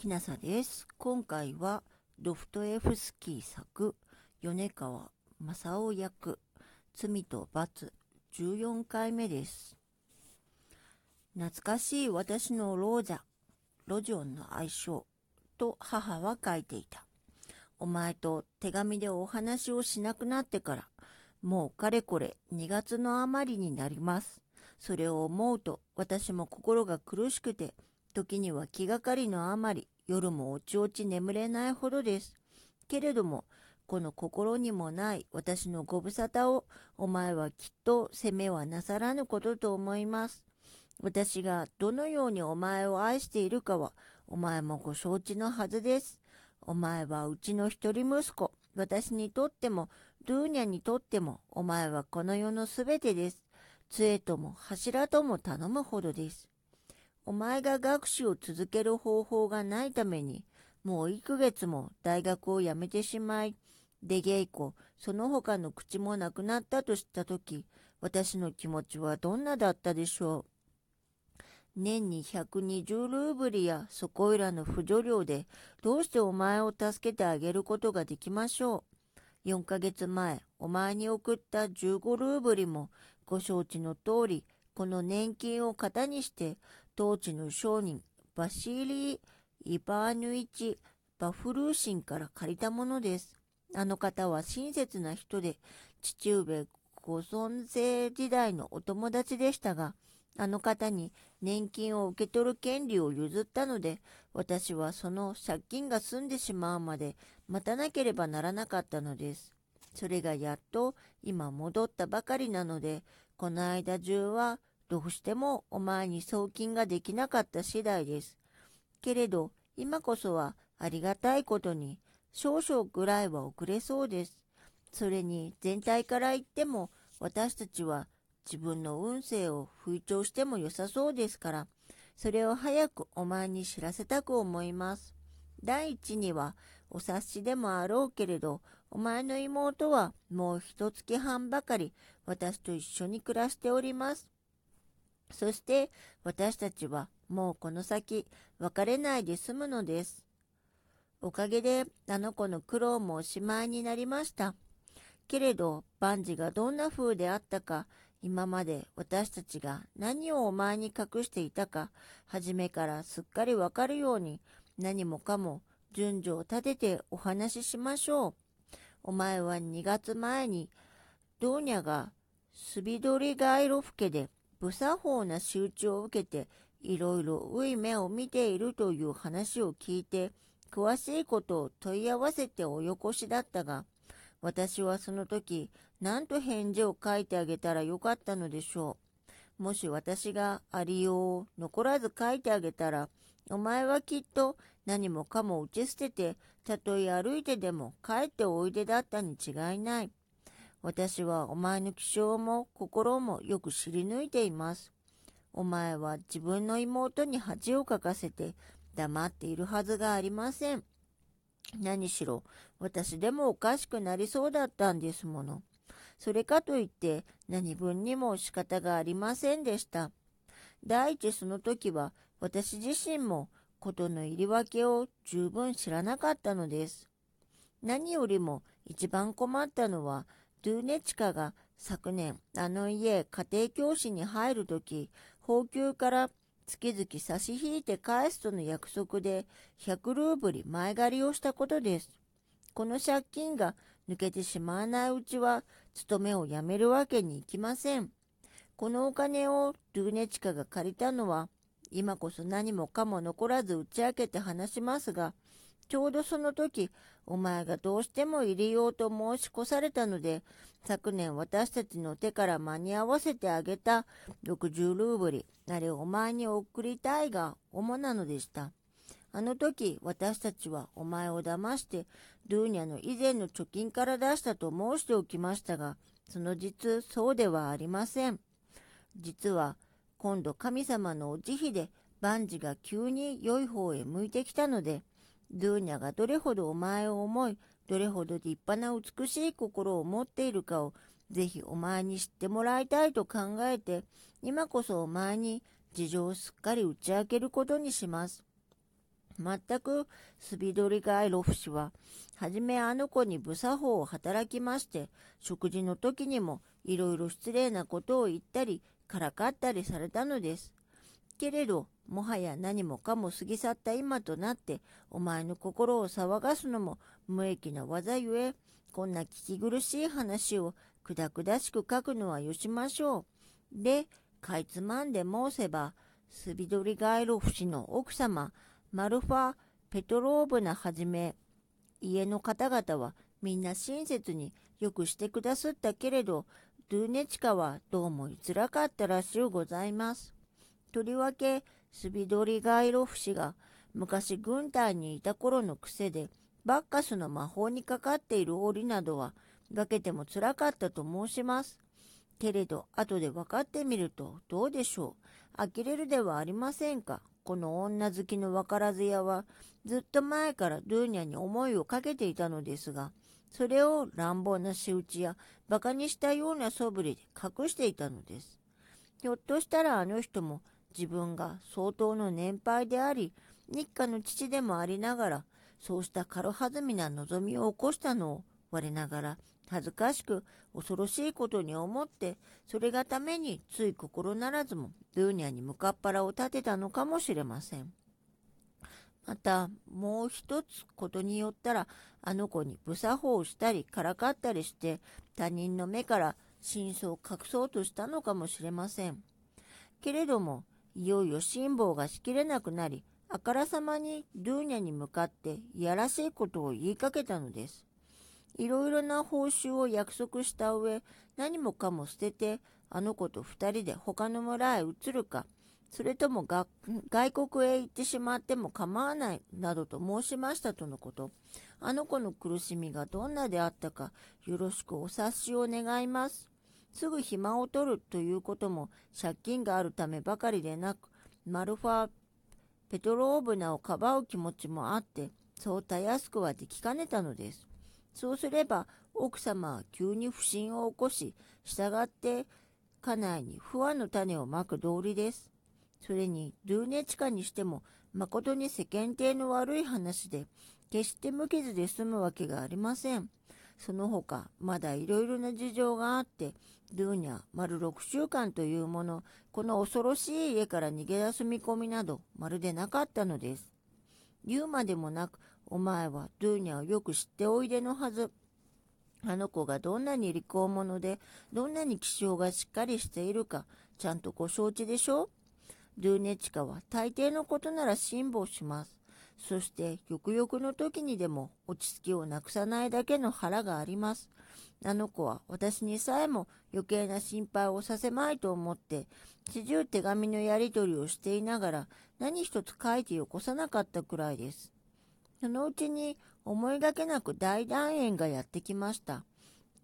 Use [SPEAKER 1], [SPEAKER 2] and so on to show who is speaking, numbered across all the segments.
[SPEAKER 1] きなさです。今回はドフトエフスキー作米川正夫役罪と罰14回目です。懐かしい私の老者、ロジョンの愛称と母は書いていた。お前と手紙でお話をしなくなってから、もうかれこれ2月の余りになります。それを思うと私も心が苦しくて、時には気がかりのあまり、夜もおちおち眠れないほどです。けれども、この心にもない私のご無沙汰を、お前はきっと責めはなさらぬことと思います。私がどのようにお前を愛しているかは、お前もご承知のはずです。お前はうちの一人息子。私にとっても、ドゥーニャにとっても、お前はこの世のすべてです。杖とも柱とも頼むほどです。お前が学習を続ける方法がないために、もう幾月も大学を辞めてしまい、出稽古、その他の口もなくなったと知ったとき、私の気持ちはどんなだったでしょう？年に120ルーブリやそこいらの扶助料でどうしてお前を助けてあげることができましょう？4ヶ月前、お前に送った15ルーブリもご承知の通り、この年金を型にして当地の商人バシーリー・イバーヌイチ・バフルーシンから借りたものです。あの方は親切な人で、父上ご存生時代のお友達でしたが、あの方に年金を受け取る権利を譲ったので、私はその借金が済んでしまうまで待たなければならなかったのです。それがやっと今戻ったばかりなので、この間中はどうしてもお前に送金ができなかった次第です。けれど、今こそはありがたいことに、少々ぐらいは遅れそうです。それに全体から言っても、私たちは自分の運勢を吹聴しても良さそうですから、それを早くお前に知らせたく思います。第一には、お察しでもあろうけれど、お前の妹はもう一月半ばかり私と一緒に暮らしております。そして私たちはもうこの先別れないで済むのです。おかげであの子の苦労もおしまいになりました。けれど万事がどんな風であったか今まで私たちが何をお前に隠していたか初めからすっかりわかるように何もかも順序を立ててお話ししましょう。お前は2月前にドーニャがスビドリガイロフ家で不作法な仕打ちを受けていろいろうい目を見ているという話を聞いて詳しいことを問い合わせておよこしだったが私はその時何と返事を書いてあげたらよかったのでしょう。もし私がありようを残らず書いてあげたらお前はきっと何もかも打ち捨ててたとえ歩いてでも帰っておいでだったに違いない。私はお前の気性も心もよく知り抜いています。お前は自分の妹に恥をかかせて黙っているはずがありません。何しろ私でもおかしくなりそうだったんですもの。それかといって何分にも仕方がありませんでした。第一その時は私自身も事の入り訳を十分知らなかったのです。何よりも一番困ったのはドゥーネチカが昨年あの家家庭教師に入るとき、宝給から月々差し引いて返すとの約束で100ルーブリ前借りをしたことです。この借金が抜けてしまわないうちは勤めをやめるわけにいきません。このお金をドゥーネチカが借りたのは今こそ何もかも残らず打ち明けて話しますが、ちょうどその時、お前がどうしても入れようと申し越されたので、昨年私たちの手から間に合わせてあげた60ルーブリ、あれお前に送りたいが主なのでした。あの時、私たちはお前を騙して、ドゥーニャの以前の貯金から出したと申しておきましたが、その実、そうではありません。実は、今度神様のお慈悲で万事が急に良い方へ向いてきたので、ドゥーニャがどれほどお前を思い、どれほど立派な美しい心を持っているかを、ぜひお前に知ってもらいたいと考えて、今こそお前に事情をすっかり打ち明けることにします。全くスビドリガイロフ氏は、はじめあの子に無作法を働きまして、食事の時にもいろいろ失礼なことを言ったり、からかったりされたのです。けれど、もはや何もかも過ぎ去った今となって、お前の心を騒がすのも無益な技ゆえ、こんな聞き苦しい話をくだくだしく書くのはよしましょう。で、かいつまんで申せば、スビドリガイロフ氏の奥様、マルファ・ペトローブナはじめ、家の方々はみんな親切によくしてくださったけれど、ドゥーネチカはどうも居づらかったらしゅうございます。とりわけ、スビドリガイロフ氏が昔軍隊にいた頃の癖で、バッカスの魔法にかかっている檻などは、化けてもつらかったと申します。けれど、後で分かってみると、どうでしょう。呆れるではありませんか。この女好きの分からず屋は、ずっと前からドゥーニャに思いをかけていたのですが、それを乱暴な仕打ちや馬鹿にしたような素振りで隠していたのです。ひょっとしたらあの人も自分が相当の年配であり、日課の父でもありながら、そうした軽はずみな望みを起こしたのを我ながら恥ずかしく恐ろしいことに思って、それがためについ心ならずもドゥーニャに向かっ腹を立てたのかもしれません。また、もう一つことによったら、あの子に無作法をしたりからかったりして、他人の目から真相を隠そうとしたのかもしれません。けれども、いよいよ辛抱がしきれなくなり、あからさまにドゥーニャに向かっていやらしいことを言いかけたのです。いろいろな報酬を約束した上、何もかも捨てて、あの子と二人で他の村へ移るか、それとも外国へ行ってしまっても構わないなどと申しましたとのこと。あの子の苦しみがどんなであったか、よろしくお察しを願います。すぐ暇を取るということも借金があるためばかりでなく、マルファ・ペトローブナをかばう気持ちもあって、そうたやすくはできかねたのです。そうすれば、奥様は急に不審を起こし、従って家内に不安の種をまく道理です。それに、ドゥーネチカにしても、誠に世間体の悪い話で、決して無傷で済むわけがありません。その他、まだいろいろな事情があって、ドゥーニャ、丸6週間というもの、この恐ろしい家から逃げ出す見込みなど、まるでなかったのです。言うまでもなく、お前はドゥーニャをよく知っておいでのはず。あの子がどんなに利口者で、どんなに気性がしっかりしているか、ちゃんとご承知でしょ？ドゥーネチカは大抵のことなら辛抱します。そして、よくよくの時にでも落ち着きをなくさないだけの腹があります。あの子は私にさえも余計な心配をさせまいと思って、四十手紙のやり取りをしていながら何一つ書いてよこさなかったくらいです。そのうちに思いがけなく大団円がやってきました。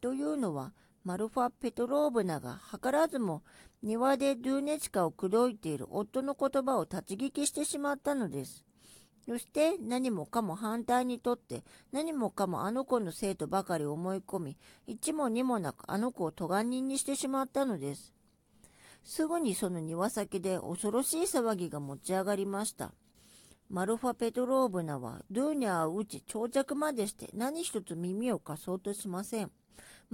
[SPEAKER 1] というのは、マルファ・ペトローブナが図らずも庭でドゥーネチカを口説いている夫の言葉を立ち聞きしてしまったのです。そして何もかも反対にとって何もかもあの子のせいとばかり思い込み一も二もなくあの子を咎人にしてしまったのです。すぐにその庭先で恐ろしい騒ぎが持ち上がりました。マルファ・ペトローブナはドゥーニャを打ち長着までして何一つ耳を貸そうとしません。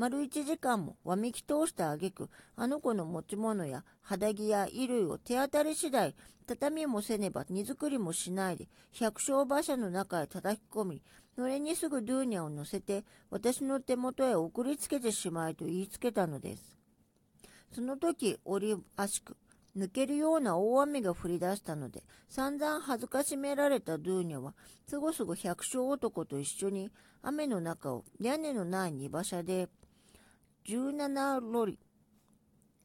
[SPEAKER 1] 丸一時間もわめき通した挙句、あの子の持ち物や肌着や衣類を手当たり次第、畳もせねば荷造りもしないで、百姓馬車の中へ叩き込み、のれにすぐドゥーニャを乗せて、私の手元へ送りつけてしまいと言いつけたのです。その時、折あしく、抜けるような大雨が降り出したので、散々恥ずかしめられたドゥーニャは、すごすご百姓男と一緒に雨の中を屋根のない荷馬車で、17ロリ、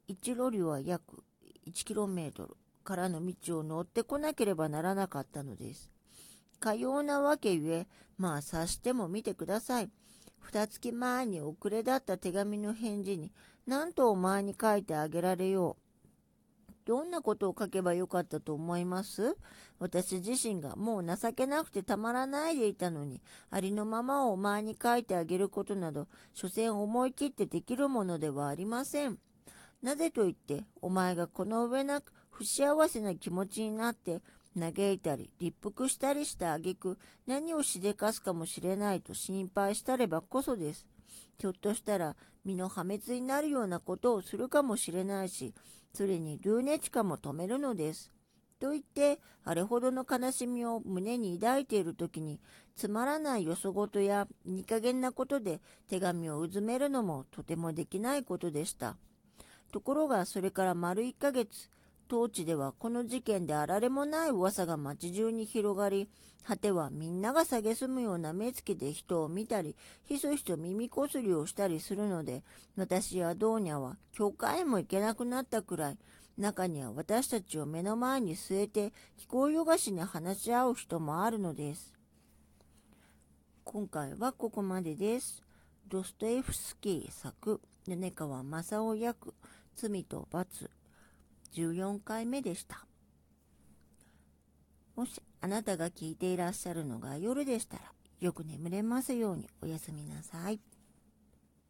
[SPEAKER 1] 1ロリは約 1km からの道を乗ってこなければならなかったのです。かようなわけゆえ、まあ察しても見てください。二月前に遅れだった手紙の返事に、なんとお前に書いてあげられよう。どんなことを書けばよかったと思います？私自身がもう情けなくてたまらないでいたのに、ありのままをお前に書いてあげることなど、所詮思い切ってできるものではありません。なぜと言って、お前がこの上なく不幸せな気持ちになって、嘆いたり、立腹したりした挙句、何をしでかすかもしれないと心配したればこそです。ひょっとしたら、身の破滅になるようなことをするかもしれないし、それにルーネチカも止めるのです。と言って、あれほどの悲しみを胸に抱いている時に、つまらないよそごとやいい加減なことで手紙をうずめるのもとてもできないことでした。ところがそれから丸1ヶ月、当地ではこの事件であられもない噂が街中に広がり、果てはみんなが蔑むような目つきで人を見たり、ひそひそ耳こすりをしたりするので、私やドーニャは教会へも行けなくなったくらい、中には私たちを目の前に据えて気候よがしに話し合う人もあるのです。今回はここまでです。ドストエフスキー作、米川正夫役、罪と罰、14回目でした。もしあなたが聞いていらっしゃるのが夜でしたら、よく眠れますようにおやすみなさい。